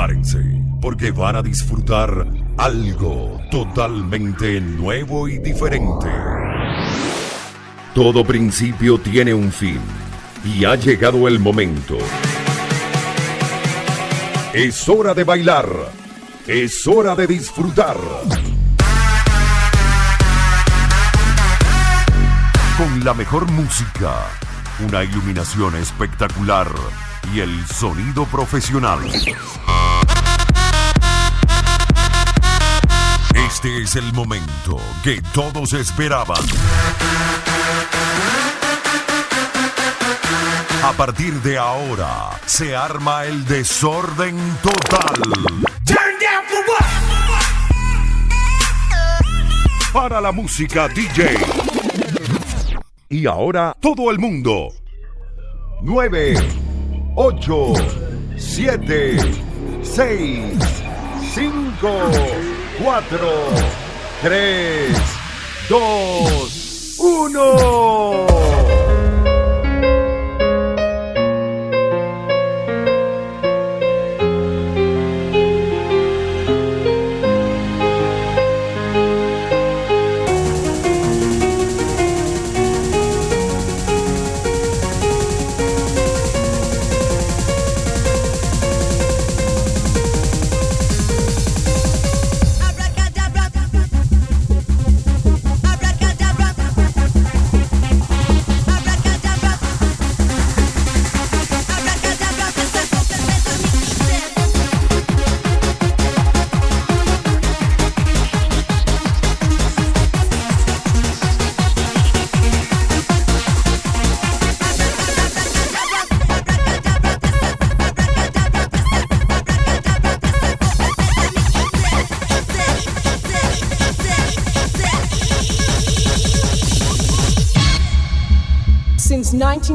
prepárense, porque van a disfrutar algo totalmente nuevo y diferente. Todo principio tiene un fin y ha llegado el momento. Es hora de bailar, es hora de disfrutar. Con la mejor música, una iluminación espectacular y el sonido profesional. Este es el momento que todos esperaban. A partir de ahora se arma el desorden total. Para la música DJ. Y ahora todo el mundo. 9, 8, 7, 6, 5. 4, 3, 2, 1.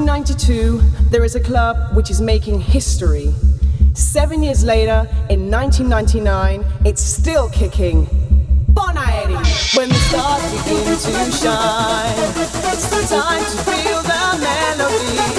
1992, there is a club which is making history. Seven years later, in 1999, it's still kicking. Bon Aire! When the stars begin to shine, it's the time to feel the melody.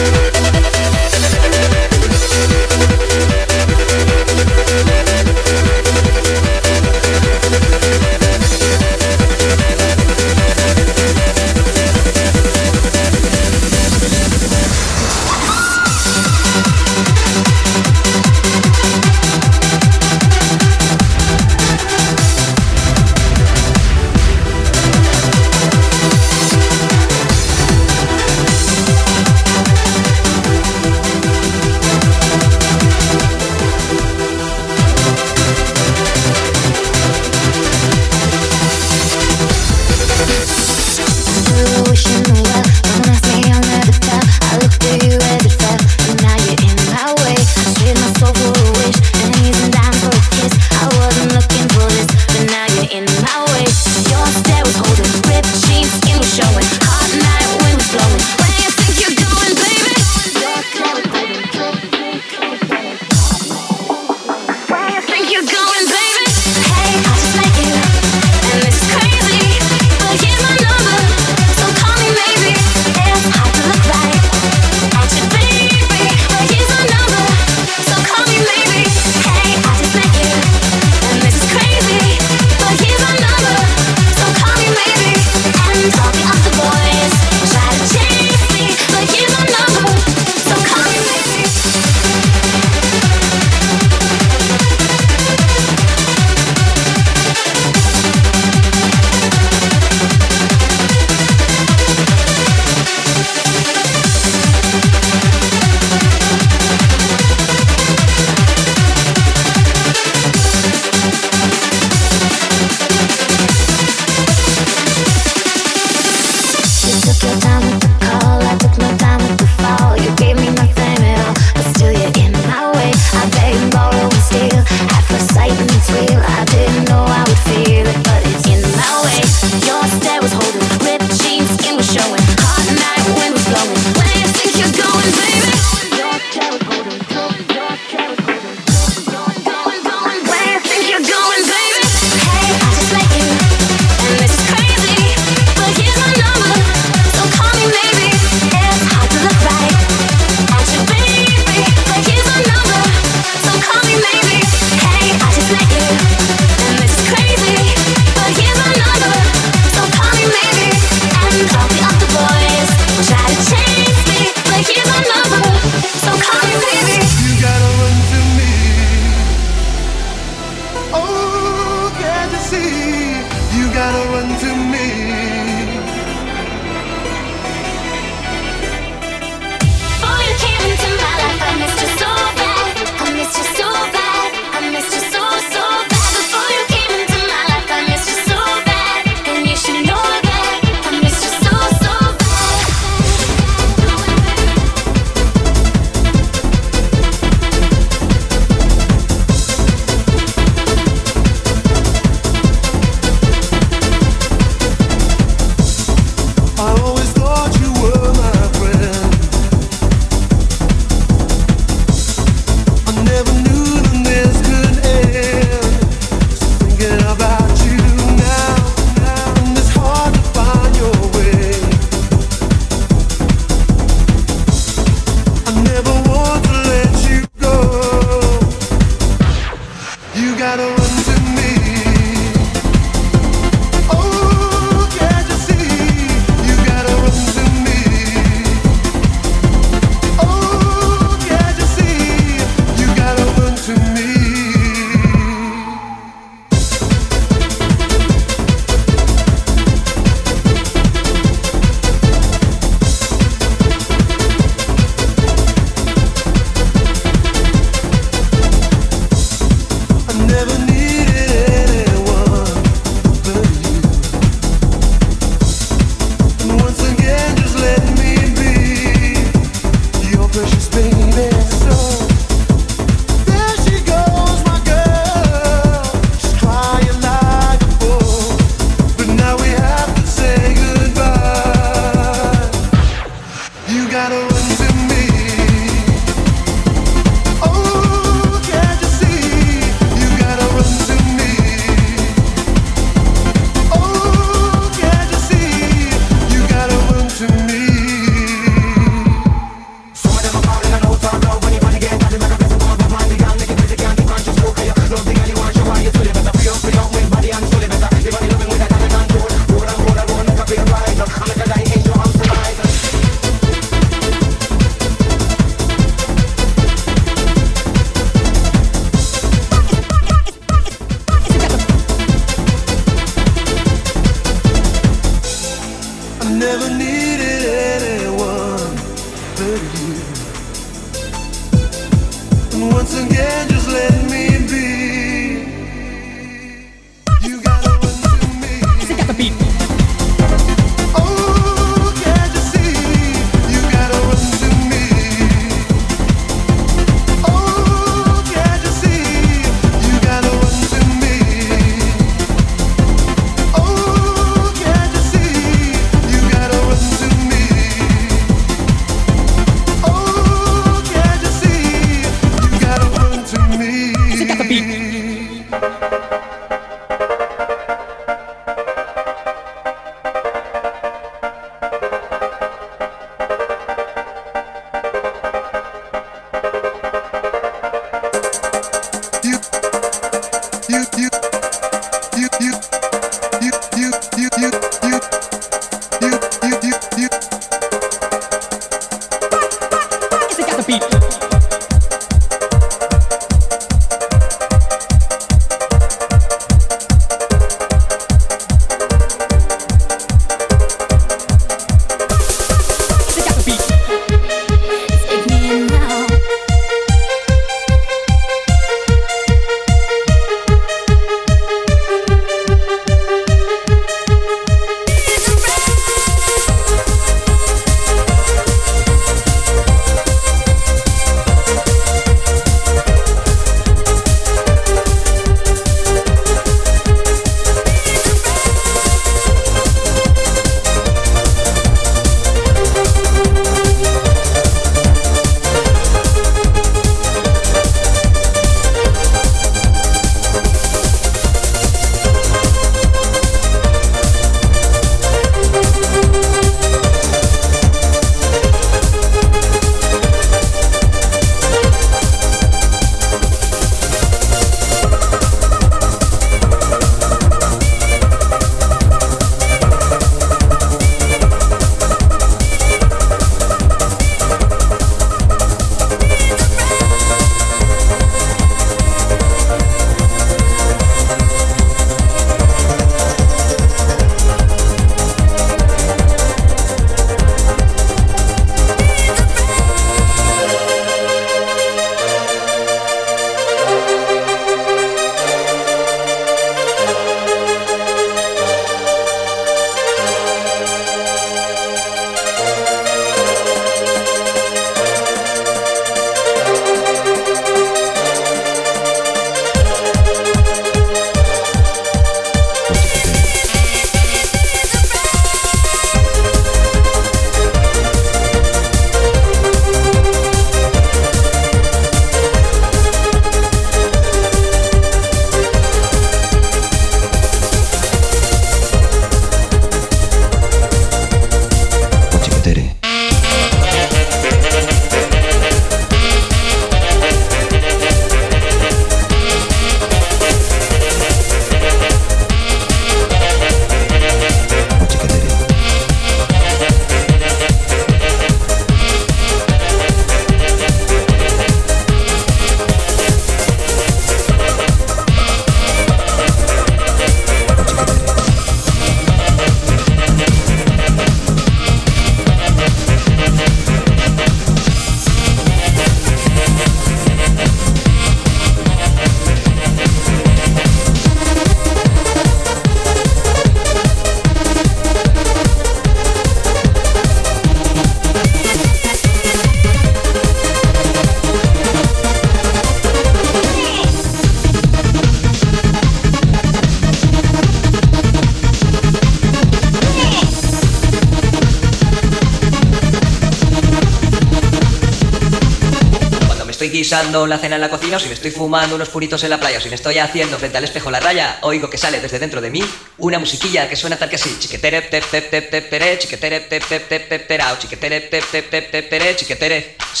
la cena en la cocina, o si me estoy fumando unos puritos en la playa, o si me estoy haciendo frente al espejo la raya, oigo que sale desde dentro de mí una musiquilla que suena tal que así: chiquetere, tep, tep, tep, tep, tere, chiquetere, tep, tep, tep, tep, chiquetere, tep, tep, tep, tep, tere, chiquetere, tep, tep,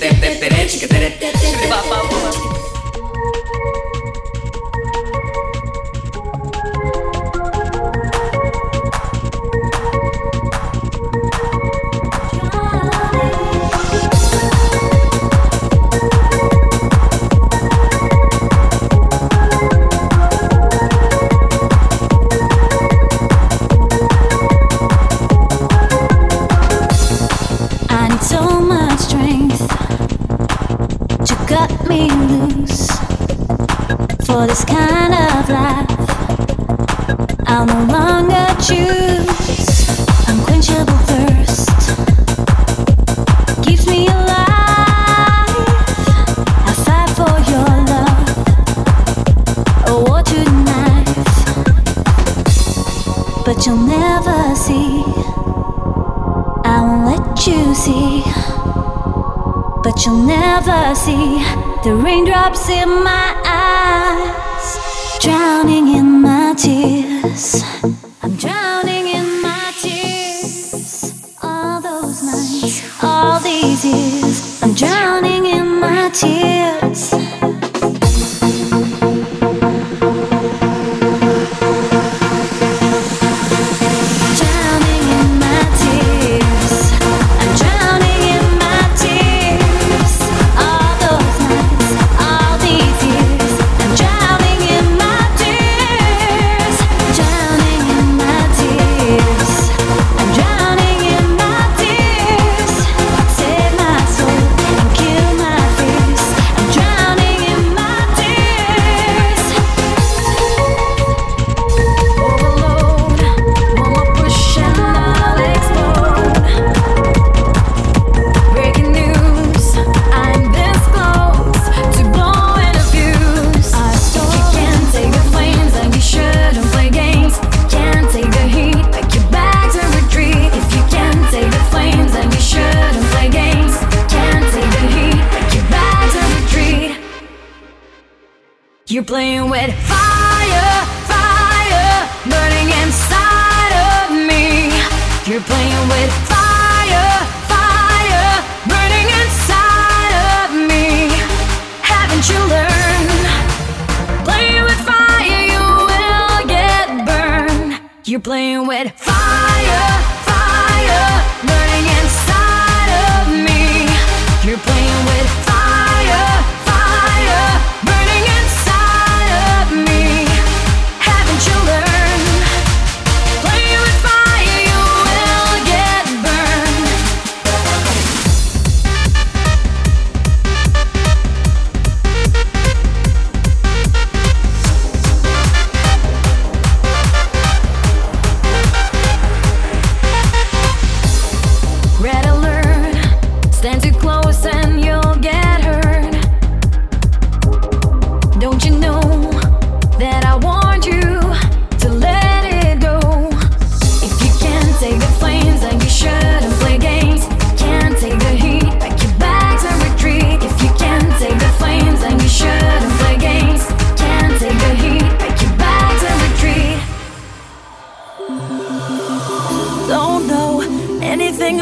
tep, tere, tep, tep, tep, but you'll never see. I won't let you see, but you'll never see the raindrops in my eyes, drowning in my tears. I'm drowning in my tears. All those nights, all these years, I'm drowning in my tears.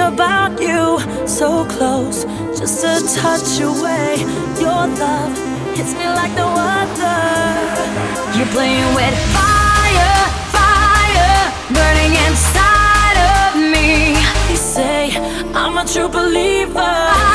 about you so close, just a touch away. Your love hits me like no other. You're playing with fire, fire, burning inside of me. They say I'm a true believer.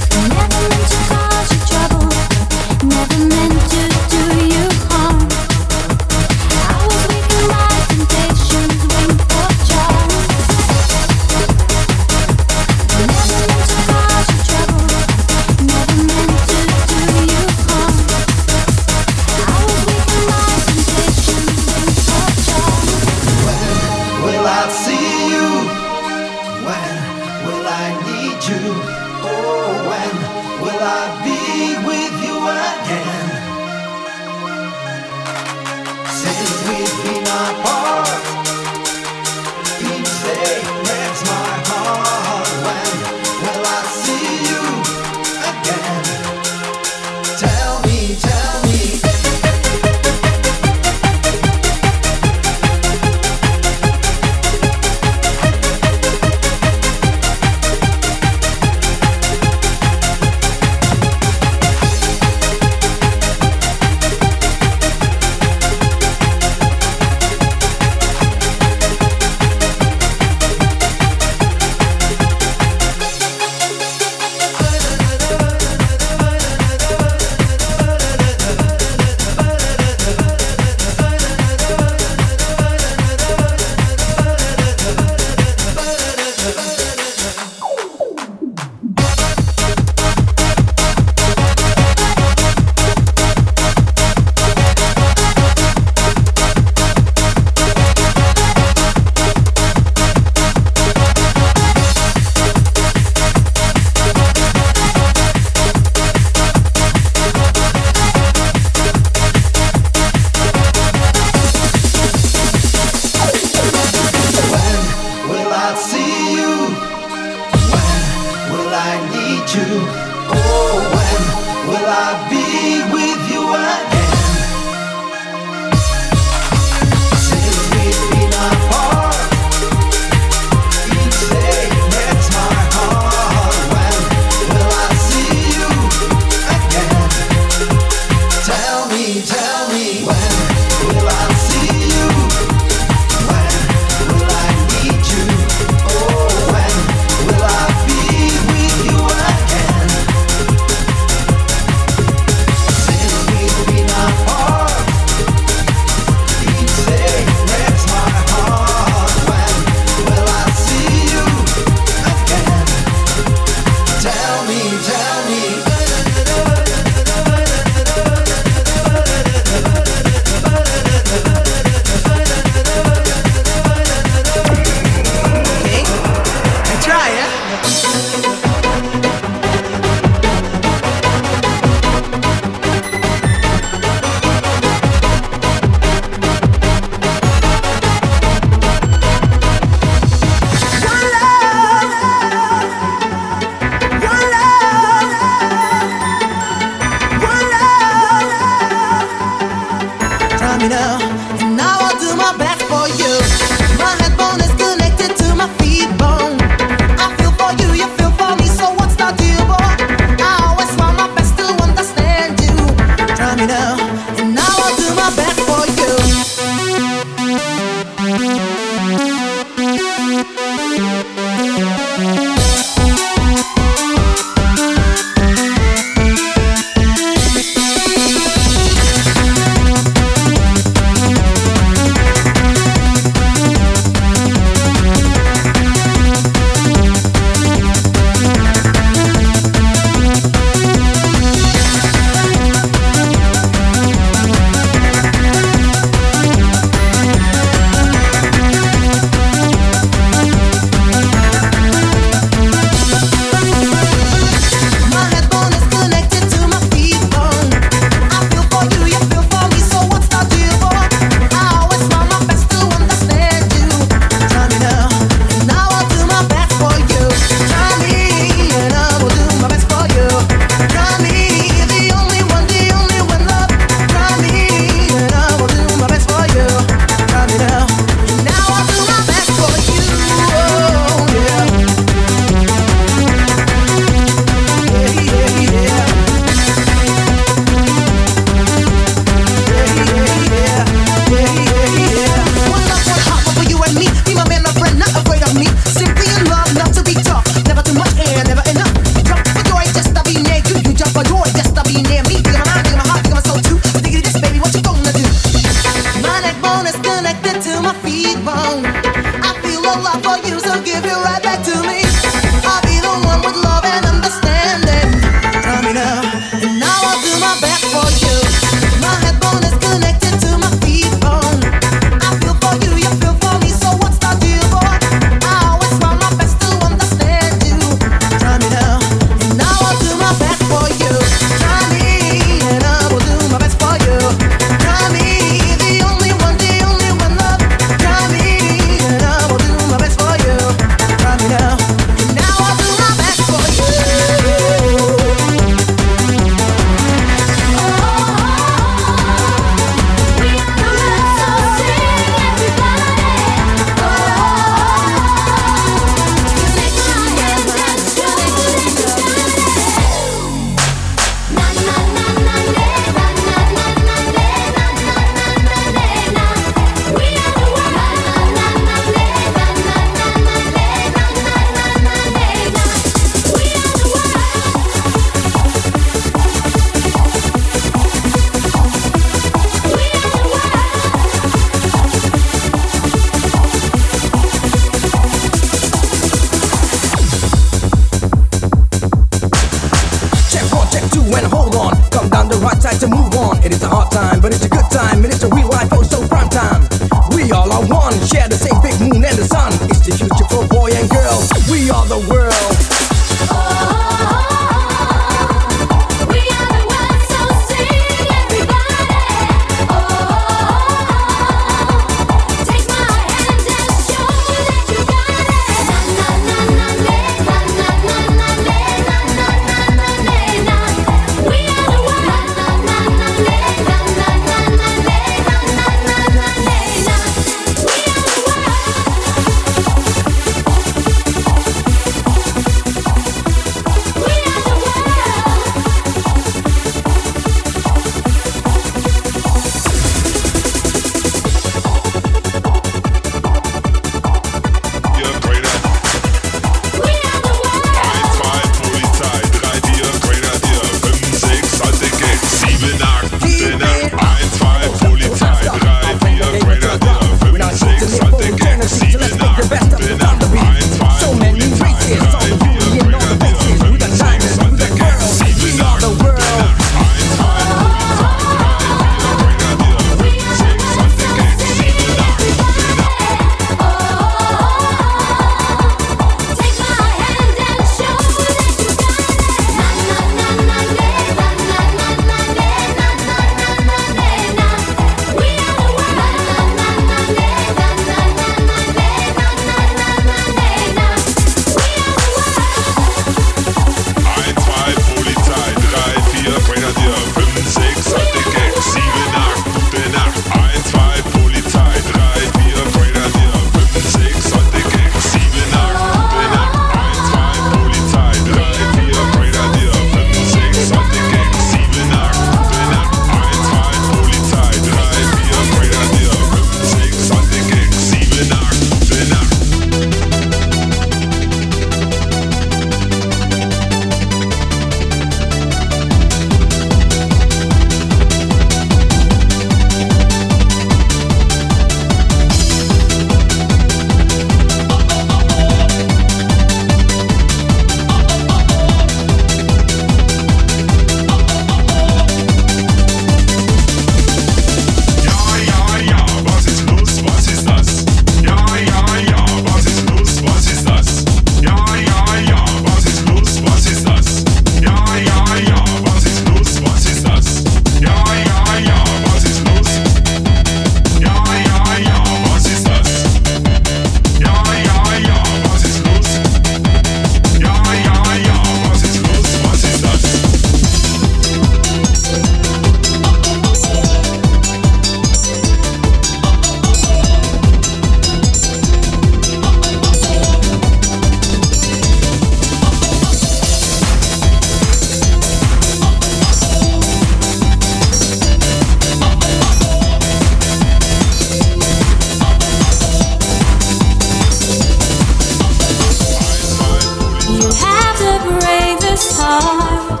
deepest heart,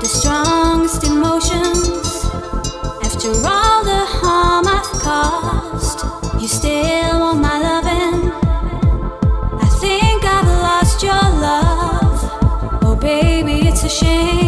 the strongest emotions. After all the harm I've caused, you still want my loving. I think I've lost your love. Oh, baby, it's a shame.